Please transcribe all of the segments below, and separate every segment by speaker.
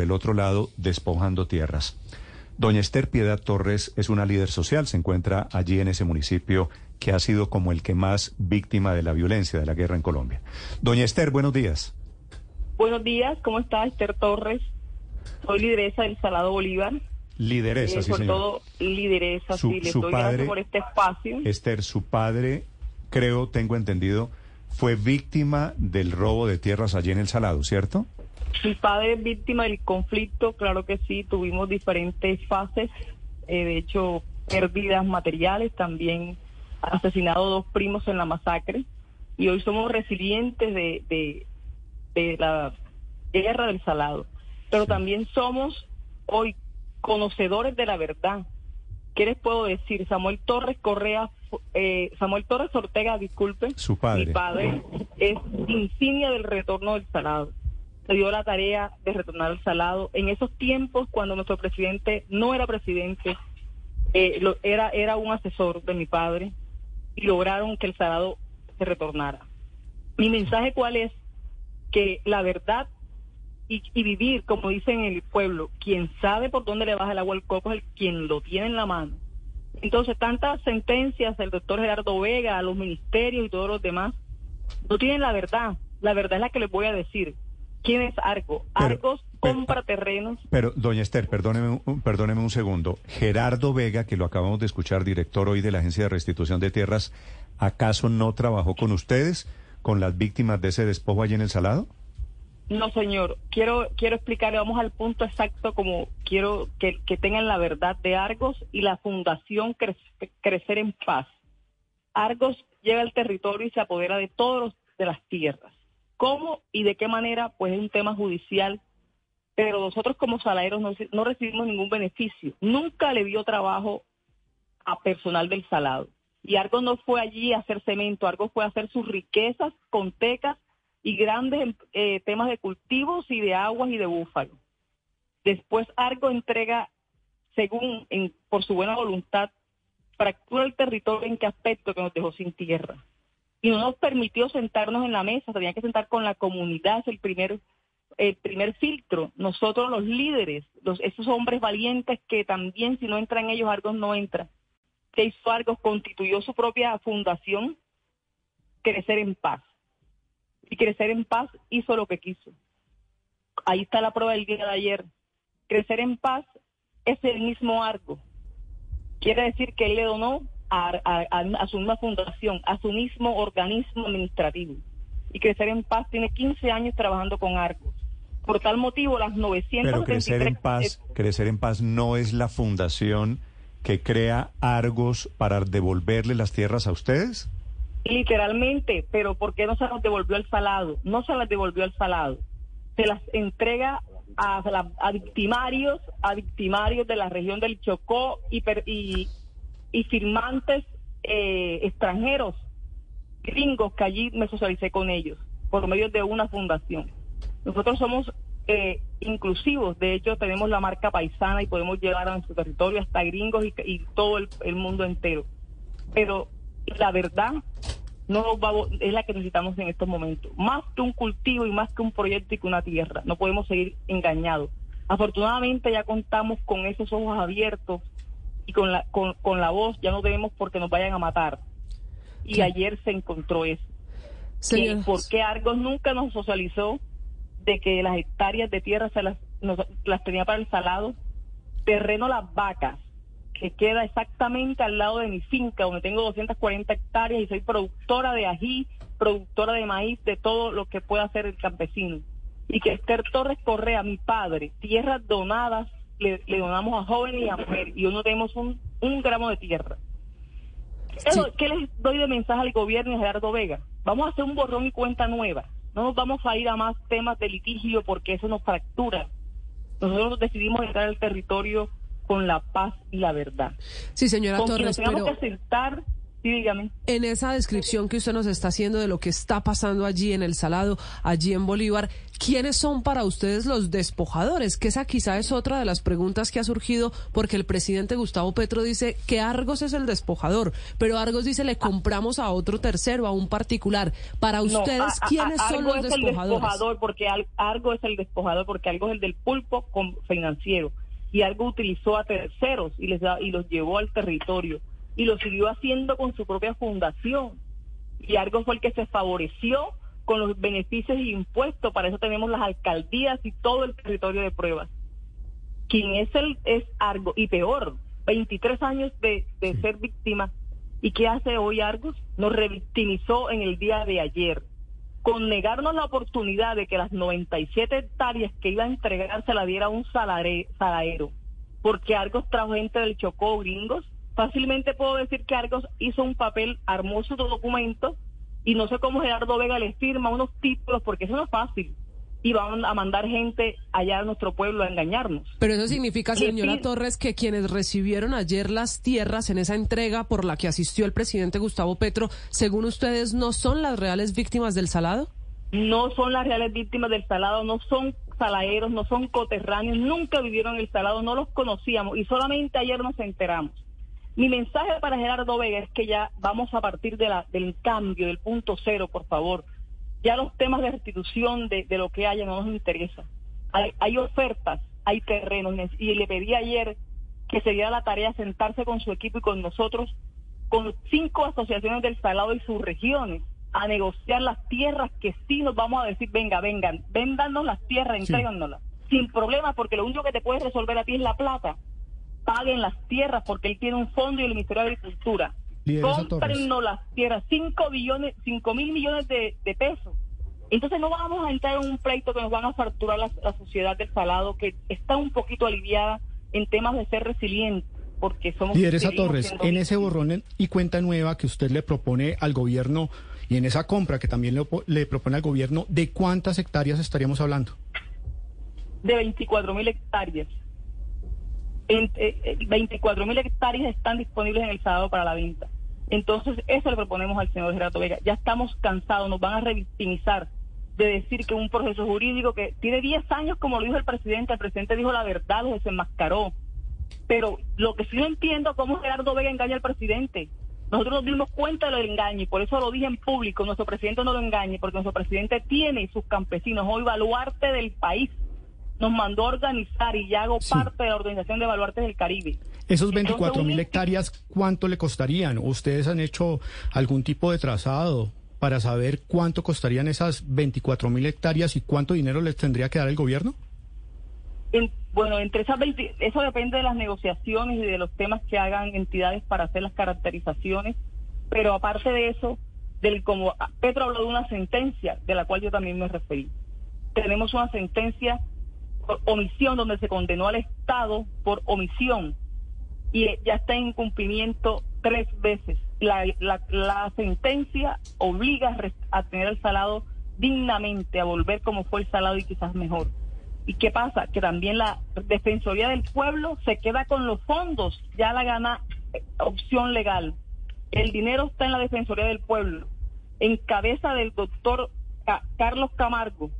Speaker 1: por el otro lado despojando tierras. Doña Esther Piedad Torres es una líder social, se encuentra allí en ese municipio que ha sido como el que más víctima de la violencia de la guerra en Colombia. Doña Esther, buenos días.
Speaker 2: Buenos días, ¿cómo está Esther Torres? Soy lideresa del Salado Bolívar.
Speaker 1: Lideresa,
Speaker 2: eh,
Speaker 1: sí, señor.
Speaker 2: todo, lideresa,
Speaker 1: Su-
Speaker 2: sí, le
Speaker 1: su padre-
Speaker 2: por este espacio.
Speaker 1: Esther, su padre, creo, tengo entendido, fue víctima del robo de tierras allí en el Salado, ¿cierto?
Speaker 2: Mi padre es víctima del conflicto, claro que sí, tuvimos diferentes fases, eh, de hecho, pérdidas materiales, también asesinado dos primos en la masacre, y hoy somos resilientes de, de, de la guerra del salado, pero
Speaker 1: Sí.
Speaker 2: también somos hoy conocedores de la verdad. ¿Qué les puedo decir? Samuel Torres Correa, eh, Samuel Torres Ortega, disculpe,
Speaker 1: Su padre.
Speaker 2: mi padre es insignia del retorno del salado. Se dio la tarea de retornar al salado. En esos tiempos, cuando nuestro presidente no era presidente, eh, lo- era, era un asesor de mi padre y lograron que el salado se retornara. Mi mensaje cuál es? Que la verdad y, vivir, como dicen en el pueblo, quien sabe por dónde le baja el agua al coco es el quien lo tiene en la mano. Entonces, tantas sentencias del doctor Gerardo Vega, los ministerios y todos los demás, no tienen la verdad. La verdad es la que les voy a decir. ¿Quién es Argo? Argos
Speaker 1: pero-
Speaker 2: compra terrenos.
Speaker 1: Pero, doña Esther, perdóneme, un- perdóneme un segundo. Gerardo Vega, que lo acabamos de escuchar, director hoy de la Agencia de Restitución de Tierras, ¿acaso no trabajó con ustedes, con las víctimas de ese despojo allí en el Salado?
Speaker 2: No, señor. Quiero quiero explicarle, vamos al punto exacto, como quiero que, que tengan la verdad de Argos y la Fundación Cre- Crecer en Paz. Argos llega al territorio y se apodera de todos los, de las tierras. ¿Cómo y de qué manera? Pues es un tema judicial, pero nosotros como saladeros no, no recibimos ningún beneficio. Nunca le dio trabajo a personal del salado. Y Argos no fue allí a hacer cemento, Argos fue a hacer sus riquezas con tecas y grandes eh, temas de cultivos y de aguas y de búfalo. Después Argo entrega, según en, por su buena voluntad, fractura el territorio en qué aspecto que nos dejó sin tierra. Y no nos permitió sentarnos en la mesa, tenían que sentar con la comunidad, es el primer, el primer filtro. Nosotros los líderes, los, esos hombres valientes que también si no entran ellos, Argos no entra. Que hizo Argos, constituyó su propia fundación, Crecer en Paz y Crecer en Paz hizo lo que quiso. Ahí está la prueba del día de ayer. Crecer en Paz es el mismo Argo. Quiere decir que él le donó a, a- a- su misma fundación, a su mismo organismo administrativo. Y Crecer en Paz tiene 15 años trabajando con Argos. Por tal motivo, las 973...
Speaker 1: Pero Crecer en Paz,
Speaker 2: eh,
Speaker 1: Crecer en Paz no es la fundación que crea Argos para devolverle las tierras a ustedes.
Speaker 2: Literalmente, pero ¿por qué no se las devolvió al salado? No se las devolvió al salado. Se las entrega a, a victimarios, a victimarios de la región del Chocó y, per- y, y firmantes eh, extranjeros, gringos, que allí me socialicé con ellos, por medio de una fundación. Nosotros somos eh, inclusivos, de hecho tenemos la marca paisana y podemos llevar a nuestro territorio hasta gringos y, todo el- el mundo entero pero la verdad no va es la que necesitamos en estos momentos. Más que un cultivo y más que un proyecto y que una tierra. No podemos seguir engañados. Afortunadamente ya contamos con esos ojos abiertos y con la, con, con la voz, ya no debemos porque nos vayan a matar. Y ayer se encontró eso. Que ¿Por qué Argos nunca nos socializó de que las hectáreas de tierra se las, nos- las tenía para el salado? Terreno Las Vacas, que queda exactamente al lado de mi finca, donde tengo 240 hectáreas y soy productora de ají, productora de maíz, de todo lo que pueda hacer el campesino. Y que Esther Torres Correa, mi padre, tierras donadas, le, le donamos a jóvenes y a mujeres, y hoy no tenemos un, un gramo de tierra.
Speaker 3: Sí.
Speaker 2: ¿Qué les doy de mensaje al gobierno y a Gerardo Vega? Vamos a hacer un borrón y cuenta nueva. No nos vamos a ir a más temas de litigio porque eso nos fractura. Nosotros decidimos entrar al territorio con la paz y la verdad.
Speaker 3: sí, señora
Speaker 2: con quien
Speaker 3: Torres,
Speaker 2: nos tengamos
Speaker 3: pero
Speaker 2: que sentar Sí, dígame.
Speaker 3: En esa descripción que usted nos está haciendo de lo que está pasando allí en El Salado, allí en Bolívar, ¿quiénes son para ustedes los despojadores? Que esa quizá es otra de las preguntas que ha surgido porque el presidente Gustavo Petro dice que Argos es el despojador, pero Argos dice le compramos a otro tercero, a un particular. Para ustedes, ¿quiénes son los
Speaker 2: es
Speaker 3: despojadores?
Speaker 2: El despojador porque Argos es el despojador porque algo es el del pulpo financiero y algo utilizó a terceros y les da, y los llevó al territorio y lo siguió haciendo con su propia fundación. Y algo fue el que se favoreció con los beneficios y impuestos, para eso tenemos las alcaldías y todo el territorio de pruebas. Quien es el es Argos, y peor, 23 años de, de ser víctima. ¿Y qué hace hoy Argos? Nos revictimizó en el día de ayer, con negarnos la oportunidad de que las 97 hectáreas que iba a entregar se la diera un saladero, porque Argos trajo gente del Chocó, gringos, Fácilmente puedo decir que Argos hizo un papel, hermoso su documento y no sé cómo Gerardo Vega le firma unos títulos porque eso no es fácil y van a mandar gente allá a nuestro pueblo a engañarnos.
Speaker 3: Pero eso significa, señora Torres, que quienes recibieron ayer las tierras en esa entrega por la que asistió el presidente Gustavo Petro, según ustedes, ¿no son las reales víctimas del salado?
Speaker 2: No son las reales víctimas del salado, no son saladeros, no son coterráneos, nunca vivieron el salado, no los conocíamos y solamente ayer nos enteramos. Mi mensaje para Gerardo Vega es que ya vamos a partir de la, del cambio, del punto cero, por favor. Ya los temas de restitución de, lo que haya no nos interesa. Hay, ofertas, hay terrenos, y le pedí ayer que se diera la tarea de sentarse con su equipo y con nosotros, con cinco asociaciones del Salado y sus regiones, a negociar las tierras que sí nos vamos a decir, venga, vengan, véndanos las tierras, entréganoslas, sin problema, porque lo único que te puede resolver a ti es la plata paguen las tierras porque él tiene un fondo y el Ministerio de Agricultura. Cómprennos las tierras, 5 billones, 5 mil millones de, pesos. Entonces no vamos a entrar en un pleito que nos van a facturar la, sociedad del salado, que está un poquito aliviada en temas de ser resiliente, porque somos...
Speaker 4: Lideresa Torres, en ese borrón y cuenta nueva que usted le propone al gobierno y en esa compra que también le, le propone al gobierno, ¿de cuántas hectáreas estaríamos hablando?
Speaker 2: De 24 mil hectáreas. 24 eh, mil hectáreas están disponibles en el sábado para la venta. Entonces, eso le proponemos al señor Gerardo Vega. Ya estamos cansados, nos van a revictimizar de decir que un proceso jurídico que tiene 10 años, como lo dijo el presidente, el presidente dijo la verdad, lo desenmascaró. Pero lo que sí no entiendo, cómo Gerardo Vega engaña al presidente. Nosotros nos dimos cuenta de lo engaño y por eso lo dije en público, nuestro presidente no lo engañe, porque nuestro presidente tiene sus campesinos hoy baluarte del país nos mandó a organizar y ya hago parte de la Organización de Baluartes del Caribe.
Speaker 4: Esos 24 mil hectáreas, ¿cuánto le costarían? ¿Ustedes han hecho algún tipo de trazado para saber cuánto costarían esas 24 mil hectáreas y cuánto dinero les tendría que dar el gobierno?
Speaker 2: bueno, entre esas 20, eso depende de las negociaciones y de los temas que hagan entidades para hacer las caracterizaciones, pero aparte de eso, del como Petro habló de una sentencia de la cual yo también me referí. Tenemos una sentencia omisión, donde se condenó al Estado por omisión y ya está en cumplimiento tres veces. La, la, sentencia obliga a tener el salado dignamente, a volver como fue el salado y quizás mejor. ¿Y qué pasa? Que también la Defensoría del Pueblo se queda con los fondos, ya la gana eh, opción legal. El dinero está en la Defensoría del Pueblo, en cabeza del doctor Carlos Camargo,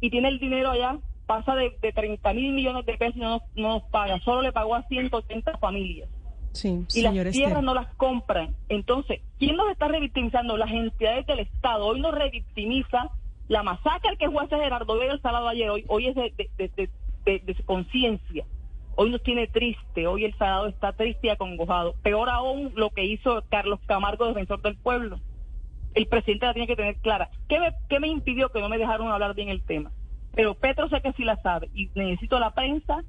Speaker 2: y tiene el dinero allá pasa de, de 30 mil millones de pesos y no, nos paga, solo le pagó a 180 familias.
Speaker 3: Sí,
Speaker 2: y las tierras no las compran. Entonces, ¿quién nos está revictimizando? Las entidades del Estado. Hoy nos revictimiza la masacre que fue Gerardo Vega el sábado ayer. Hoy, hoy es de, de, conciencia. Hoy nos tiene triste. Hoy el sábado está triste y acongojado. Peor aún lo que hizo Carlos Camargo, defensor del pueblo. El presidente la tiene que tener clara. ¿Qué me, qué me impidió que no me dejaron hablar bien el tema? Pero Petro sé que sí la sabe y necesito la prensa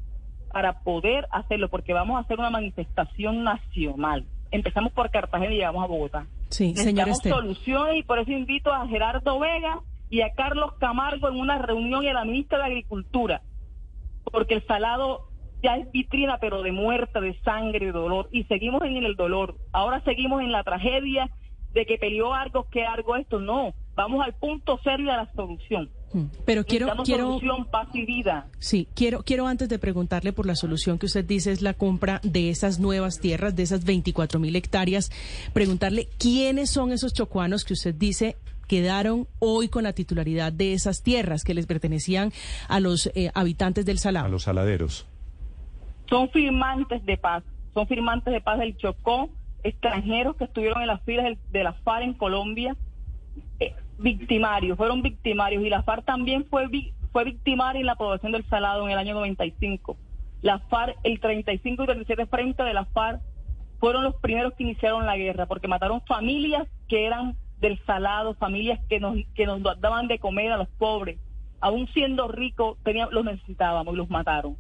Speaker 2: para poder hacerlo, porque vamos a hacer una manifestación nacional. Empezamos por Cartagena y llegamos a Bogotá.
Speaker 3: Sí, Necesitamos
Speaker 2: soluciones y por eso invito a Gerardo Vega y a Carlos Camargo en una reunión y a la ministra de Agricultura, porque el salado ya es vitrina, pero de muerte, de sangre, de dolor, y seguimos en el dolor. Ahora seguimos en la tragedia de que peleó algo, que algo esto, no Vamos al punto serio de la solución.
Speaker 5: Mm. Pero quiero, quiero
Speaker 2: solución, paz y vida.
Speaker 5: Sí, quiero, quiero antes de preguntarle por la solución que usted dice es la compra de esas nuevas tierras, de esas 24 mil hectáreas, preguntarle quiénes son esos chocuanos que usted dice quedaron hoy con la titularidad de esas tierras que les pertenecían a los eh, habitantes del Salado.
Speaker 1: A los saladeros.
Speaker 2: Son firmantes de paz, son firmantes de paz del Chocó, extranjeros que estuvieron en las filas de la FARC en Colombia, eh, victimarios, fueron victimarios y la FARC también fue, fue victimaria en la población del Salado en el año 95. La FARC, el 35 y 37 frente de la FARC fueron los primeros que iniciaron la guerra porque mataron familias que eran del Salado, familias que nos, que nos daban de comer a los pobres. Aún siendo ricos, teníamos, los necesitábamos y los mataron.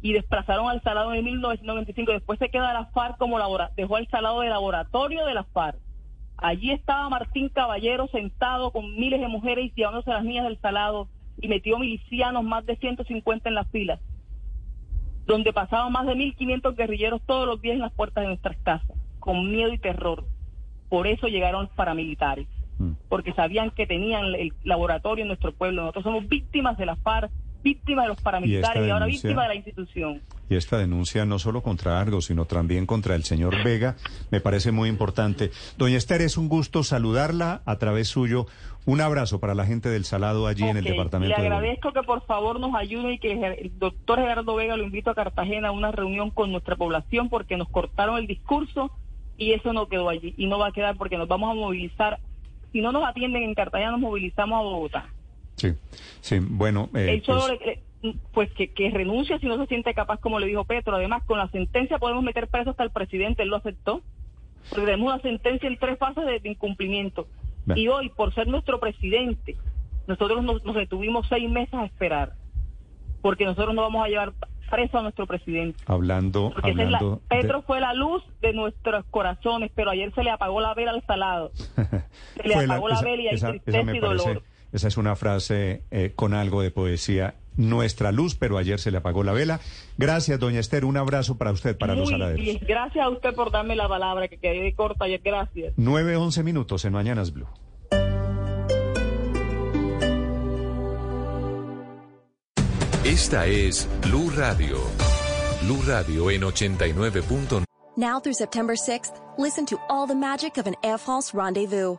Speaker 2: Y desplazaron al Salado en 1995. Después se queda la FARC como laboratorio, dejó al Salado de laboratorio de la FARC Allí estaba Martín Caballero sentado con miles de mujeres y llevándose a las niñas del salado y metió milicianos, más de 150 en las filas, donde pasaban más de 1.500 guerrilleros todos los días en las puertas de nuestras casas, con miedo y terror. Por eso llegaron los paramilitares, mm. porque sabían que tenían el laboratorio en nuestro pueblo. Nosotros somos víctimas de la FARC, víctimas de los paramilitares y, ahora víctimas de la institución
Speaker 1: y esta denuncia no solo contra Argos, sino también contra el señor Vega, me parece muy importante. Doña Esther, es un gusto saludarla a través suyo. Un abrazo para la gente del Salado allí en el departamento.
Speaker 2: Le agradezco que por favor nos ayude y que el doctor Gerardo Vega lo invito a Cartagena a una reunión con nuestra población porque nos cortaron el discurso y eso no quedó allí y no va a quedar porque nos vamos a movilizar. Si no nos atienden en Cartagena, nos movilizamos a Bogotá.
Speaker 1: Sí, sí, bueno.
Speaker 2: Eh, pues pues que, que renuncia si no se siente capaz, como le dijo Petro. Además, con la sentencia podemos meter preso hasta el presidente, él lo aceptó. Porque tenemos una sentencia en tres fases de, incumplimiento. Y hoy, por ser nuestro presidente, nosotros nos, detuvimos seis meses a esperar. Porque nosotros no vamos a llevar preso a nuestro presidente.
Speaker 1: Hablando, hablando
Speaker 2: Petro fue la luz de nuestros corazones, pero ayer se le apagó la vela al salado. Se le apagó la, vela y hay tristeza y dolor.
Speaker 1: esa es una frase eh, con algo de poesía nuestra luz, pero ayer se le apagó la vela. Gracias, doña Esther. Un abrazo para usted, para los saladeros.
Speaker 2: Gracias a usted por darme la palabra, que quedé corta ayer. Gracias.
Speaker 1: 9, 11 minutos en Mañanas Blue.
Speaker 6: Esta es Blue Radio. Blue Radio en 89.9.
Speaker 7: Now through September 6th, listen to all the magic of an Air France rendezvous.